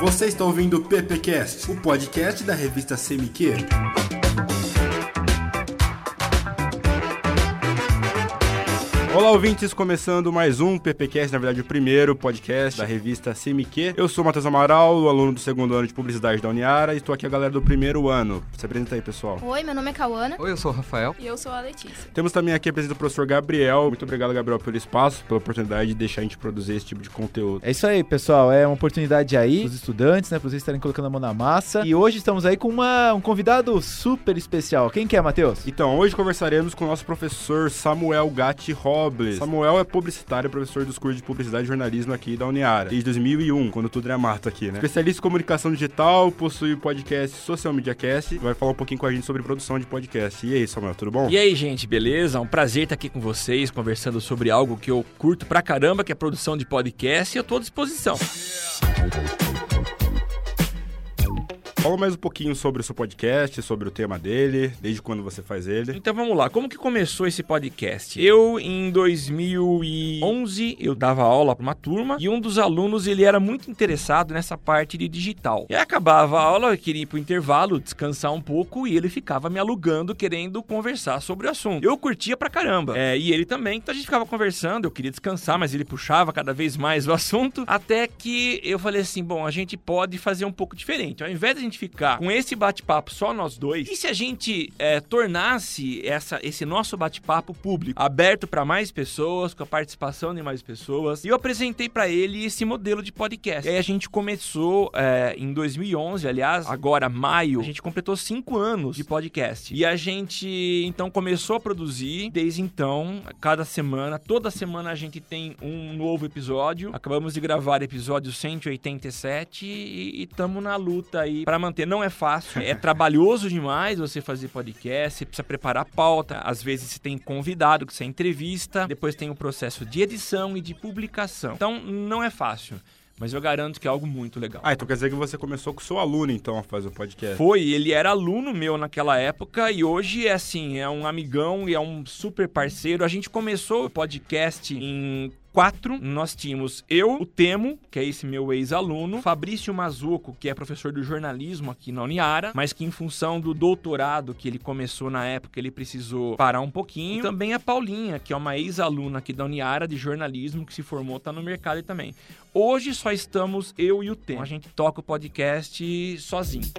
Você está ouvindo o PPcast, o podcast da revista CMQ. Olá, ouvintes, começando mais um PPcast, na verdade o primeiro podcast da revista CMQ. Eu sou o Matheus Amaral, aluno do segundo ano de Publicidade da Uniara, e estou aqui a galera do primeiro ano. Se apresenta aí, pessoal. Oi, meu nome é Cauana. Oi, eu sou o Rafael. E eu sou a Letícia. Temos também aqui a presença do professor Gabriel. Muito obrigado, Gabriel, pelo espaço, pela oportunidade de deixar a gente produzir esse tipo de conteúdo. É isso aí, pessoal. É uma oportunidade aí para os estudantes, né, para vocês estarem colocando a mão na massa. E hoje estamos aí com uma, um convidado super especial. Quem que é, Matheus? Então, hoje conversaremos com o nosso professor Samuel Gatti Robles. Samuel é publicitário, professor dos cursos de publicidade e jornalismo aqui da Uniara, desde 2001, quando tudo era mato aqui, né? Especialista em comunicação digital, possui o podcast Social Media Cast, vai falar um pouquinho com a gente sobre produção de podcast. E aí, Samuel, tudo bom? E aí, gente, beleza? Um prazer estar aqui com vocês, conversando sobre algo que eu curto pra caramba, que é a produção de podcast, e eu tô à disposição. Fala mais um pouquinho sobre o seu podcast, sobre o tema dele, desde quando você faz ele. Então vamos lá, como que começou esse podcast? Eu, em 2011, eu dava aula para uma turma e um dos alunos, ele era muito interessado nessa parte de digital. E acabava a aula, eu queria ir pro intervalo, descansar um pouco e ele ficava me alugando, querendo conversar sobre o assunto. Eu curtia pra caramba, é, e ele também, então a gente ficava conversando, eu queria descansar, mas ele puxava cada vez mais o assunto, até que eu falei assim, bom, a gente pode fazer um pouco diferente. Ao invés de a gente ficar com esse bate-papo só nós dois, e se a gente é, tornasse essa, esse nosso bate-papo público, aberto para mais pessoas, com a participação de mais pessoas? E eu apresentei para ele esse modelo de podcast. E aí a gente começou é, em 2011, aliás, agora maio, a gente completou cinco anos de podcast. E a gente então começou a produzir desde então, cada semana, toda semana a gente tem um novo episódio. Acabamos de gravar episódio 187 e estamos na luta aí para manter. Não é fácil, é trabalhoso demais você fazer podcast, você precisa preparar pauta, às vezes você tem convidado, que você entrevista, depois tem o processo de edição e de publicação. Então não é fácil. Mas eu garanto que é algo muito legal. Ah, então quer dizer que você começou com o seu aluno, então, a fazer o podcast? Foi, ele era aluno meu naquela época e hoje é assim, é um amigão e é um super parceiro. A gente começou o podcast em quatro, nós tínhamos eu, o Temo, que é esse meu ex-aluno, Fabrício Mazuco, que é professor de jornalismo aqui na Uniara, mas que em função do doutorado que ele começou na época, ele precisou parar um pouquinho. E também a Paulinha, que é uma ex-aluna aqui da Uniara de jornalismo, que se formou, tá no mercado também. Hoje só estamos eu e o Temo. A gente toca o podcast sozinho.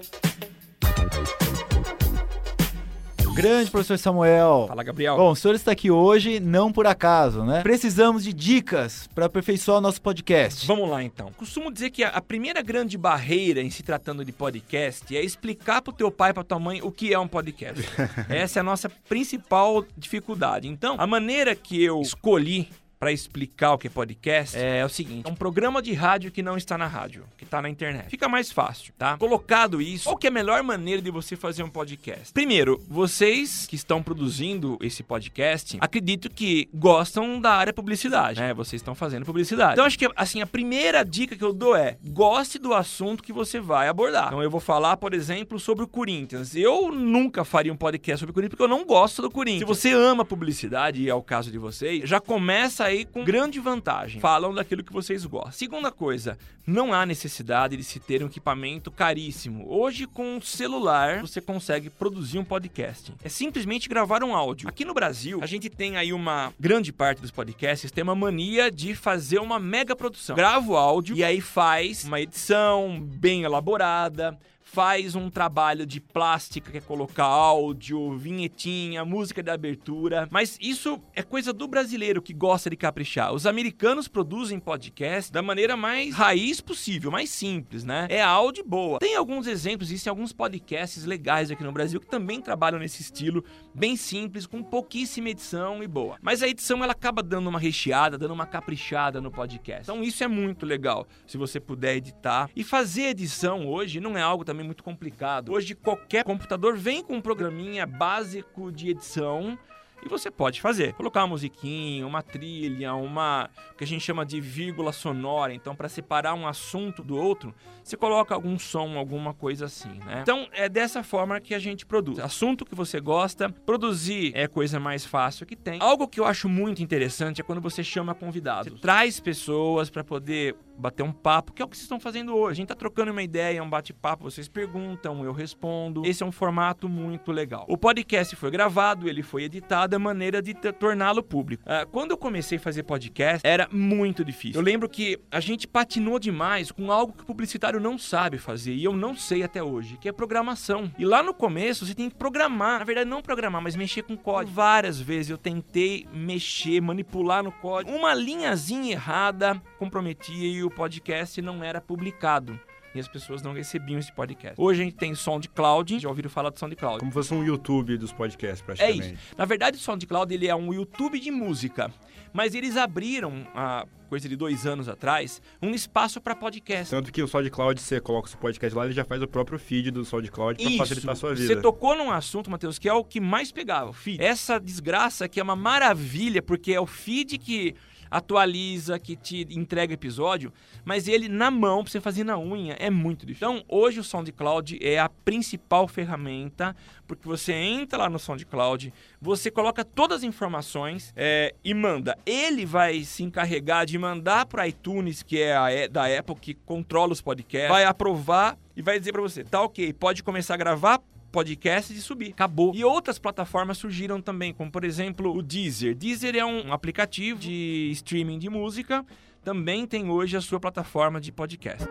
Grande professor Samuel. Fala, Gabriel. Bom, o senhor está aqui hoje não por acaso, né? Precisamos de dicas para aperfeiçoar o nosso podcast. Vamos lá então. Costumo dizer que a primeira grande barreira em se tratando de podcast é explicar pro teu pai e pra tua mãe o que é um podcast. Essa é a nossa principal dificuldade. Então, a maneira que eu escolhi para explicar o que é podcast é, o seguinte: é um programa de rádio que não está na rádio, que está na internet. Fica mais fácil, tá? Colocado isso, qual que é a melhor maneira de você fazer um podcast? Primeiro, vocês que estão produzindo esse podcast, acredito que gostam da área publicidade, né? Vocês estão fazendo publicidade. Então acho que assim, a primeira dica que eu dou é: goste do assunto que você vai abordar. Então eu vou falar, por exemplo, sobre o Corinthians. Eu nunca faria um podcast sobre o Corinthians porque eu não gosto do Corinthians. Se você ama publicidade, e é o caso de vocês, já começa aí com grande vantagem. Falam daquilo que vocês gostam. Segunda coisa, não há necessidade de se ter um equipamento caríssimo. Hoje, com um celular, você consegue produzir um podcast. É simplesmente gravar um áudio. Aqui no Brasil, a gente tem aí uma grande parte dos podcasts tem uma mania de fazer uma mega produção. Grava o áudio e aí faz uma edição bem elaborada faz um trabalho de plástica, que é colocar áudio, vinhetinha, música de abertura. Mas isso é coisa do brasileiro que gosta de caprichar. Os americanos produzem podcast da maneira mais raiz possível, mais simples, né? É áudio boa. Tem alguns exemplos, existem alguns podcasts legais aqui no Brasil que também trabalham nesse estilo, bem simples, com pouquíssima edição e boa. Mas a edição ela acaba dando uma recheada, dando uma caprichada no podcast. Então isso é muito legal, se você puder editar. E fazer edição hoje não é algo também muito complicado. Hoje qualquer computador vem com um programinha básico de edição E você pode fazer. Colocar uma musiquinha, uma trilha, uma que a gente chama de vírgula sonora. Então, para separar um assunto do outro, você coloca algum som, alguma coisa assim, né? Então, é dessa forma que a gente produz. Assunto que você gosta, produzir é coisa mais fácil que tem. Algo que eu acho muito interessante é quando você chama convidados. Você traz pessoas para poder bater um papo, que é o que vocês estão fazendo hoje. A gente tá trocando uma ideia, um bate-papo, vocês perguntam, eu respondo. Esse é um formato muito legal. O podcast foi gravado, ele foi editado, é maneira de torná-lo público. Uh, quando eu comecei a fazer podcast, era muito difícil. Eu lembro que a gente patinou demais com algo que o publicitário não sabe fazer, e eu não sei até hoje, que é programação. E lá no começo, você tem que programar. Na verdade, não programar, mas mexer com código. Várias vezes eu tentei mexer, manipular no código. Uma linhazinha errada comprometia e o podcast não era publicado e as pessoas não recebiam esse podcast. Hoje a gente tem SoundCloud, já ouviram falar do SoundCloud? Como se fosse um YouTube dos podcasts, praticamente. É isso. Na verdade, o SoundCloud ele é um YouTube de música, mas eles abriram há coisa de dois anos atrás, um espaço para podcast. Tanto que o SoundCloud, você coloca o seu podcast lá, ele já faz o próprio feed do SoundCloud para facilitar a sua vida. Você tocou num assunto, Matheus, que é o que mais pegava, o feed. Essa desgraça que é uma maravilha, porque é o feed que atualiza, que te entrega episódio, mas ele na mão, pra você fazer na unha, é muito difícil. Então, hoje o SoundCloud é a principal ferramenta, porque você entra lá no SoundCloud, você coloca todas as informações é, e manda. Ele vai se encarregar de mandar para iTunes, que é a, da Apple, que controla os podcasts, vai aprovar e vai dizer para você, tá ok, pode começar a gravar, podcasts e subir. Acabou. E outras plataformas surgiram também, como por exemplo o Deezer. Deezer é um aplicativo de streaming de música, também tem hoje a sua plataforma de podcast.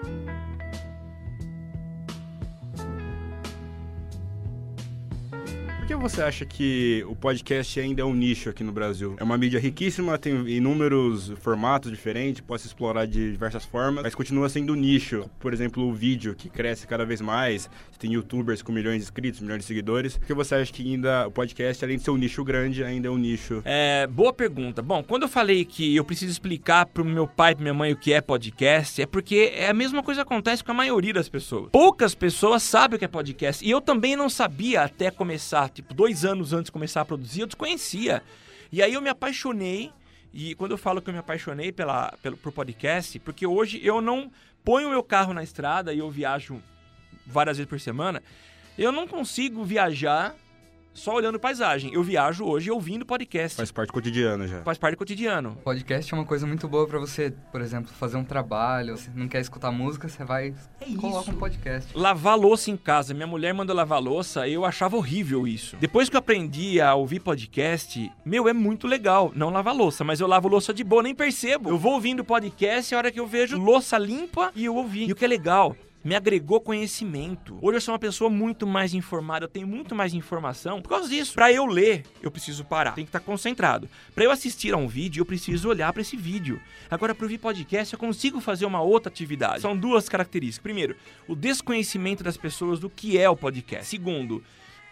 Que você acha que o podcast ainda é um nicho aqui no Brasil? É uma mídia riquíssima, tem inúmeros formatos diferentes, pode se explorar de diversas formas, mas continua sendo um nicho. Por exemplo, o vídeo, que cresce cada vez mais, tem youtubers com milhões de inscritos, milhões de seguidores. Por que você acha que ainda o podcast, além de ser um nicho grande, ainda é um nicho? É, boa pergunta. Bom, quando eu falei que eu preciso explicar pro meu pai e pra minha mãe o que é podcast, é porque é a mesma coisa que acontece com a maioria das pessoas. Poucas pessoas sabem o que é podcast. E eu também não sabia até começar tipo, dois anos antes de começar a produzir, eu desconhecia. E aí eu me apaixonei, e quando eu falo que eu me apaixonei pela, pelo, podcast, porque hoje eu não ponho meu carro na estrada e eu viajo várias vezes por semana, eu não consigo viajar só olhando paisagem. Eu viajo hoje ouvindo podcast. Faz parte do cotidiano já. Faz parte do cotidiano. Podcast é uma coisa muito boa para você, por exemplo, fazer um trabalho. Você não quer escutar música, você vai é coloca um podcast. Lavar louça em casa. Minha mulher manda lavar louça, eu achava horrível isso. Depois que eu aprendi a ouvir podcast, meu, é muito legal. Não lavar louça, mas eu lavo louça de boa, nem percebo. Eu vou ouvindo podcast a hora que eu vejo louça limpa e eu ouvi. E o que é legal, me agregou conhecimento. Hoje eu sou uma pessoa muito mais informada, eu tenho muito mais informação por causa disso. Para eu ler, eu preciso parar, tem que estar concentrado. Para eu assistir a um vídeo, eu preciso olhar para esse vídeo. Agora, para ouvir podcast, eu consigo fazer uma outra atividade. São duas características. Primeiro, o desconhecimento das pessoas do que é o podcast. Segundo,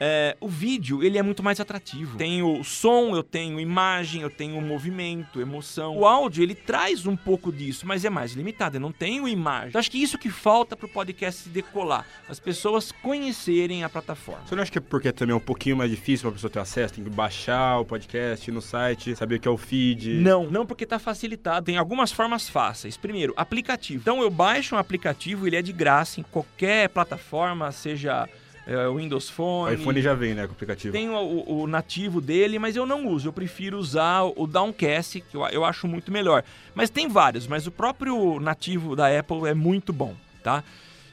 é, o vídeo ele é muito mais atrativo. Tem o som, eu tenho imagem, eu tenho movimento, emoção. O áudio ele traz um pouco disso, mas é mais limitado. Eu não tenho imagem. Então, acho que isso que falta para o podcast se decolar, as pessoas conhecerem a plataforma. Você não acha que é porque também é um pouquinho mais difícil para a pessoa ter acesso? Tem que baixar o podcast no site, saber o que é o feed? Não, não porque está facilitado. Tem algumas formas fáceis. Primeiro, aplicativo. Então eu baixo um aplicativo, ele é de graça em qualquer plataforma, seja é, Windows Phone. O iPhone já vem, né, com o aplicativo. Tem o, o, nativo dele, mas eu não uso. Eu prefiro usar o Downcast, que eu, eu acho muito melhor. Mas tem vários, mas o próprio nativo da Apple é muito bom, tá?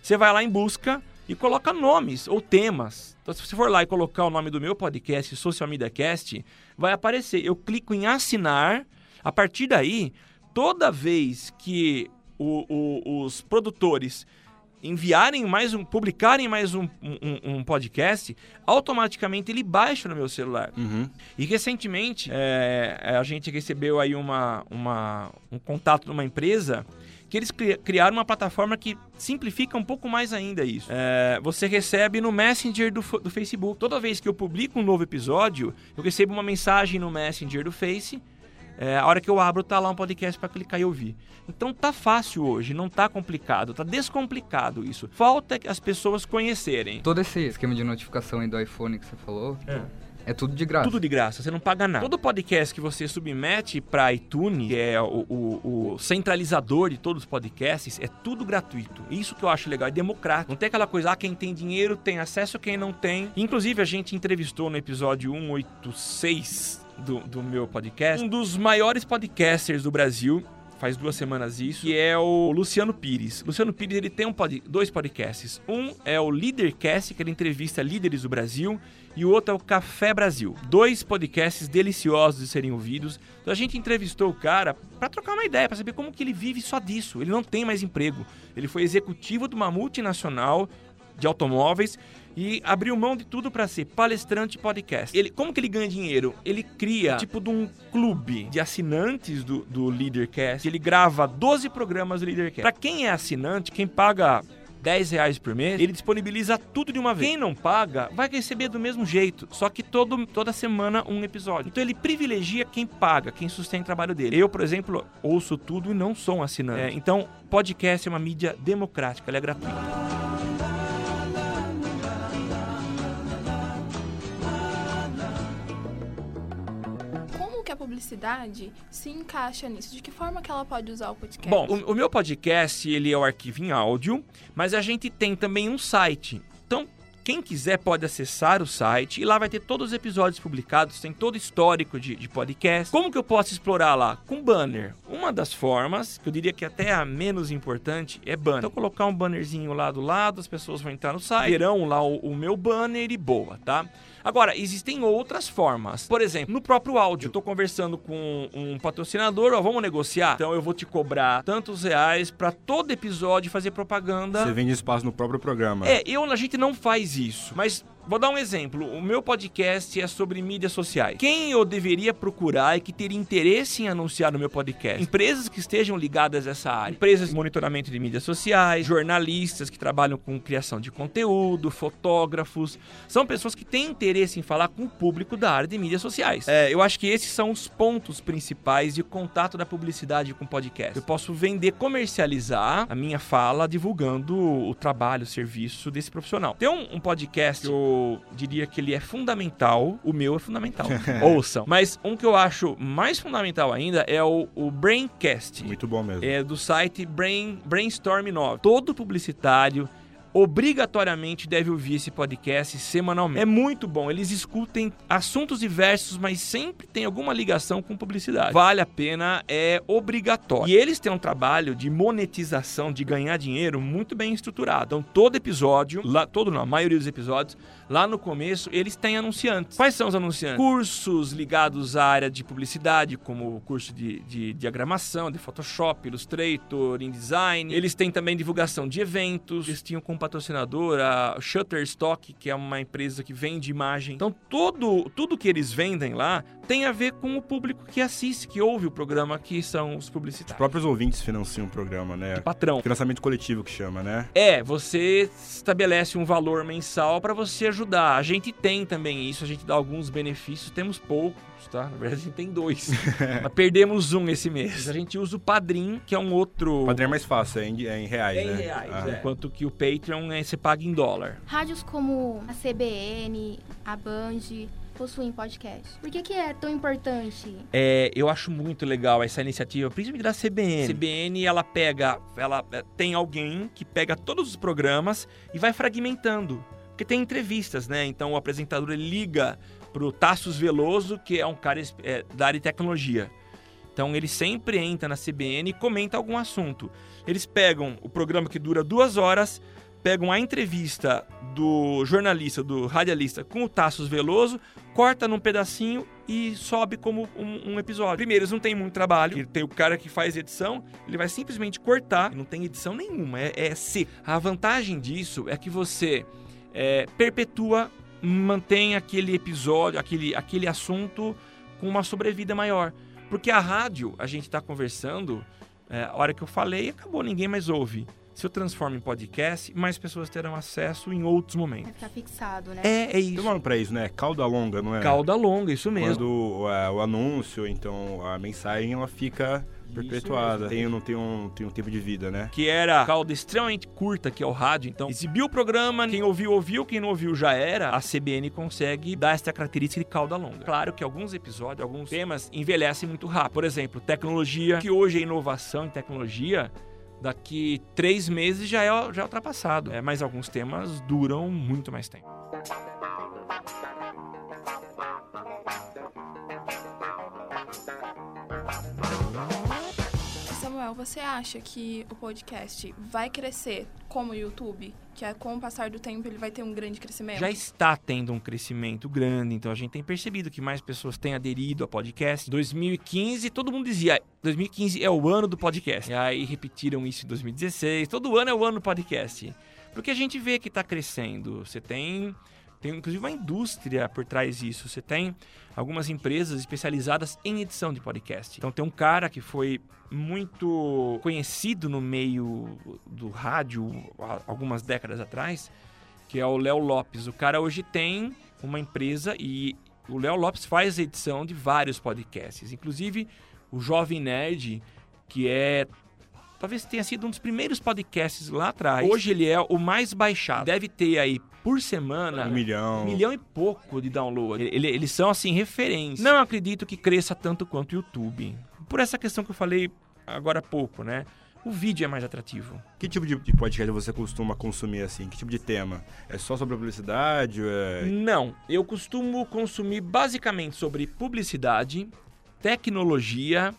Você vai lá em busca e coloca nomes ou temas. Então, se você for lá e colocar o nome do meu podcast, Social Media Cast, vai aparecer. Eu clico em assinar. A partir daí, toda vez que o, o, os produtores enviarem mais um, publicarem mais um, um, um, podcast, automaticamente ele baixa no meu celular. Uhum. E recentemente é, a gente recebeu aí uma, uma, um contato de uma empresa que eles criaram uma plataforma que simplifica um pouco mais ainda isso. É, você recebe no Messenger do, do Facebook. Toda vez que eu publico um novo episódio, eu recebo uma mensagem no Messenger do Face é, a hora que eu abro, tá lá um podcast para clicar e ouvir. Então tá fácil hoje, não tá complicado, tá descomplicado isso. Falta as pessoas conhecerem. Todo esse esquema de notificação aí do iPhone que você falou, é. É tudo de graça. Tudo de graça, você não paga nada. Todo podcast que você submete para iTunes, que é o, o, o, centralizador de todos os podcasts, é tudo gratuito. Isso que eu acho legal, é democrático. Não tem aquela coisa, ah, quem tem dinheiro tem acesso, quem não tem. Inclusive, a gente entrevistou no episódio 186 do, do meu podcast um dos maiores podcasters do Brasil, faz duas semanas isso, que é o Luciano Pires. Luciano Pires ele tem um pod, dois podcasts. Um é o Leadercast, que ele entrevista líderes do Brasil, e o outro é o Café Brasil. Dois podcasts deliciosos de serem ouvidos. Então a gente entrevistou o cara para trocar uma ideia, para saber como que ele vive só disso. Ele não tem mais emprego. Ele foi executivo de uma multinacional de automóveis e abriu mão de tudo para ser palestrante podcast. Ele, como que ele ganha dinheiro? Ele cria tipo de um clube de assinantes do, do Leadercast. Ele grava 12 programas do Leadercast. Para quem é assinante, quem paga 10 reais por mês, ele disponibiliza tudo de uma vez. Quem não paga vai receber do mesmo jeito, só que todo, toda semana um episódio. Então ele privilegia quem paga, quem sustenta o trabalho dele. Eu, por exemplo, ouço tudo e não sou um assinante. É, então, podcast é uma mídia democrática, ela é gratuita. Publicidade se encaixa nisso? De que forma que ela pode usar o podcast? Bom, o, o meu podcast, ele é o arquivo em áudio, mas a gente tem também um site. Então, quem quiser pode acessar o site e lá vai ter todos os episódios publicados, tem todo o histórico de, de podcast. Como que eu posso explorar lá? Com banner. Uma das formas, que eu diria que até a menos importante, é banner. Então, colocar um bannerzinho lá do lado, as pessoas vão entrar no site, verão lá o, o meu banner e boa, tá? Agora, existem outras formas. Por exemplo, no próprio áudio, eu tô conversando com um patrocinador, ó, vamos negociar? Então eu vou te cobrar tantos reais para todo episódio fazer propaganda. Você vende espaço no próprio programa. É, eu, a gente não faz isso, mas Vou dar um exemplo. O meu podcast é sobre mídias sociais. Quem eu deveria procurar e que teria interesse em anunciar no meu podcast? Empresas que estejam ligadas a essa área. Empresas de monitoramento de mídias sociais, jornalistas que trabalham com criação de conteúdo, fotógrafos. São pessoas que têm interesse em falar com o público da área de mídias sociais. É, eu acho que esses são os pontos principais de contato da publicidade com podcast. Eu posso vender, comercializar a minha fala divulgando o trabalho, o serviço desse profissional. Tem um, um podcast que eu diria que ele é fundamental. O meu é fundamental. Ouçam. Mas um que eu acho mais fundamental ainda é o, o Braincast. Muito bom mesmo. É do site Brain, Brainstorm 9. Todo publicitário obrigatoriamente deve ouvir esse podcast semanalmente. É muito bom. Eles escutem assuntos diversos, mas sempre tem alguma ligação com publicidade. Vale a pena, é obrigatório. E eles têm um trabalho de monetização, de ganhar dinheiro muito bem estruturado. Então, todo episódio, lá, todo não, a maioria dos episódios, lá no começo, eles têm anunciantes. Quais são os anunciantes? Cursos ligados à área de publicidade, como o curso de, de diagramação, de Photoshop, Illustrator, InDesign. Eles têm também divulgação de eventos. Eles tinham com patrocinador, a Shutterstock, que é uma empresa que vende imagem. Então, todo, tudo que eles vendem lá tem a ver com o público que assiste, que ouve o programa, que são os publicitários. Os próprios ouvintes financiam o programa, né? De patrão. Financiamento coletivo que chama, né? É, você estabelece um valor mensal para você ajudar. A gente tem também isso, a gente dá alguns benefícios, temos poucos, tá? Na verdade, a gente tem dois. Mas perdemos um esse mês. A gente usa o Padrim, que é um outro. O Padrim é mais fácil, é em, é em reais, é né? em reais, ah. é. enquanto que o Patreon é, você paga em dólar. Rádios como a CBN, a Band, possuem podcast. Por que, que é tão importante? É, eu acho muito legal essa iniciativa, principalmente da CBN. A CBN, ela pega, ela é, tem alguém que pega todos os programas e vai fragmentando. Porque tem entrevistas, né? Então o apresentador ele liga pro Tassos Veloso, que é um cara é, da área de tecnologia. Então ele sempre entra na CBN e comenta algum assunto. Eles pegam o programa que dura duas horas, pegam a entrevista do jornalista, do radialista com o Tassos Veloso, corta num pedacinho e sobe como um, um, episódio. Primeiro, eles não têm muito trabalho, tem o cara que faz edição, ele vai simplesmente cortar, não tem edição nenhuma, é, é seco. A vantagem disso é que você é, perpetua, mantém aquele episódio, aquele, aquele assunto com uma sobrevida maior. Porque a rádio, a gente está conversando, é, a hora que eu falei, acabou, ninguém mais ouve se eu transformo em podcast, mais pessoas terão acesso em outros momentos. Vai ficar fixado, né? É, é isso. Tem um nome pra isso, né? Cauda longa, não é? Cauda longa, isso mesmo. Quando é, o anúncio, então a mensagem, ela fica Perpetuada. Tem, não tem um, tem um tempo de vida, né? que era cauda extremamente curta, que é o rádio. Então, exibiu o programa, quem ouviu, ouviu, quem não ouviu já era. A CBN consegue dar essa característica de cauda longa. Claro que alguns episódios, alguns temas envelhecem muito rápido. Por exemplo, tecnologia, que hoje é inovação em tecnologia. Daqui três meses já é, já é ultrapassado. É, mas alguns temas duram muito mais tempo. Você acha que o podcast vai crescer como o YouTube? Que é, com o passar do tempo ele vai ter um grande crescimento? já está tendo um crescimento grande, então a gente tem percebido que mais pessoas têm aderido a podcast. 2015, todo mundo dizia, 2015 é o ano do podcast. E aí repetiram isso em 2016, todo ano é o ano do podcast. Porque a gente vê que está crescendo. Você tem tem inclusive uma indústria por trás disso. Você tem algumas empresas especializadas em edição de podcast. Então tem um cara que foi muito conhecido no meio do rádio algumas décadas atrás, que é o Léo Lopes. O cara hoje tem uma empresa e o Léo Lopes faz edição de vários podcasts, inclusive o Jovem Nerd, que é talvez tenha sido um dos primeiros podcasts lá atrás. Hoje ele é o mais baixado. Deve ter aí por semana Um milhão. um milhão e pouco de download. Ele- eles são assim referência. Não acredito que cresça tanto quanto o YouTube. Por essa questão que eu falei agora há pouco, né? O vídeo é mais atrativo. Que tipo de podcast você costuma consumir assim? Que tipo de tema? É só sobre publicidade? É... Não, eu costumo consumir basicamente sobre publicidade, tecnologia,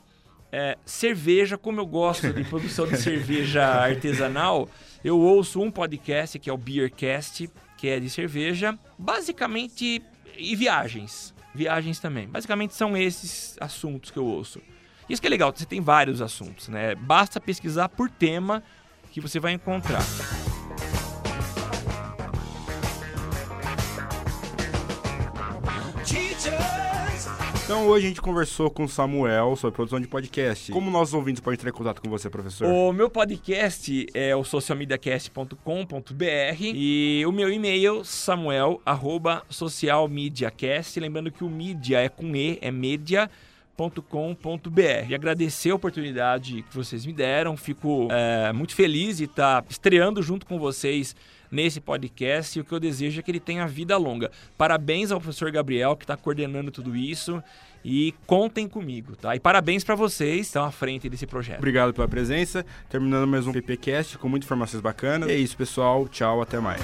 é, cerveja. Como eu gosto de produção de cerveja artesanal, eu ouço um podcast que é o Beercast, que é de cerveja. Basicamente, e viagens. Viagens também. Basicamente são esses assuntos que eu ouço. Isso que é legal, você tem vários assuntos, né? Basta pesquisar por tema que você vai encontrar. Então hoje a gente conversou com o Samuel sobre produção de podcast. Como nossos ouvintes podem entrar em contato com você, professor? O meu podcast é o socialmediacast.com.br e o meu e-mail samuel arroba socialmediacast. Lembrando que o mídia é com E, é media www.radiocultura.com.br. E agradecer a oportunidade que vocês me deram. Fico é, muito feliz de estar estreando junto com vocês nesse podcast e o que eu desejo é que ele tenha vida longa. Parabéns ao professor Gabriel que está coordenando tudo isso e contem comigo, tá? E parabéns para vocês que estão à frente desse projeto. Obrigado pela presença. Terminando mais um PPcast com muitas informações bacanas. E é isso, pessoal. Tchau, até mais.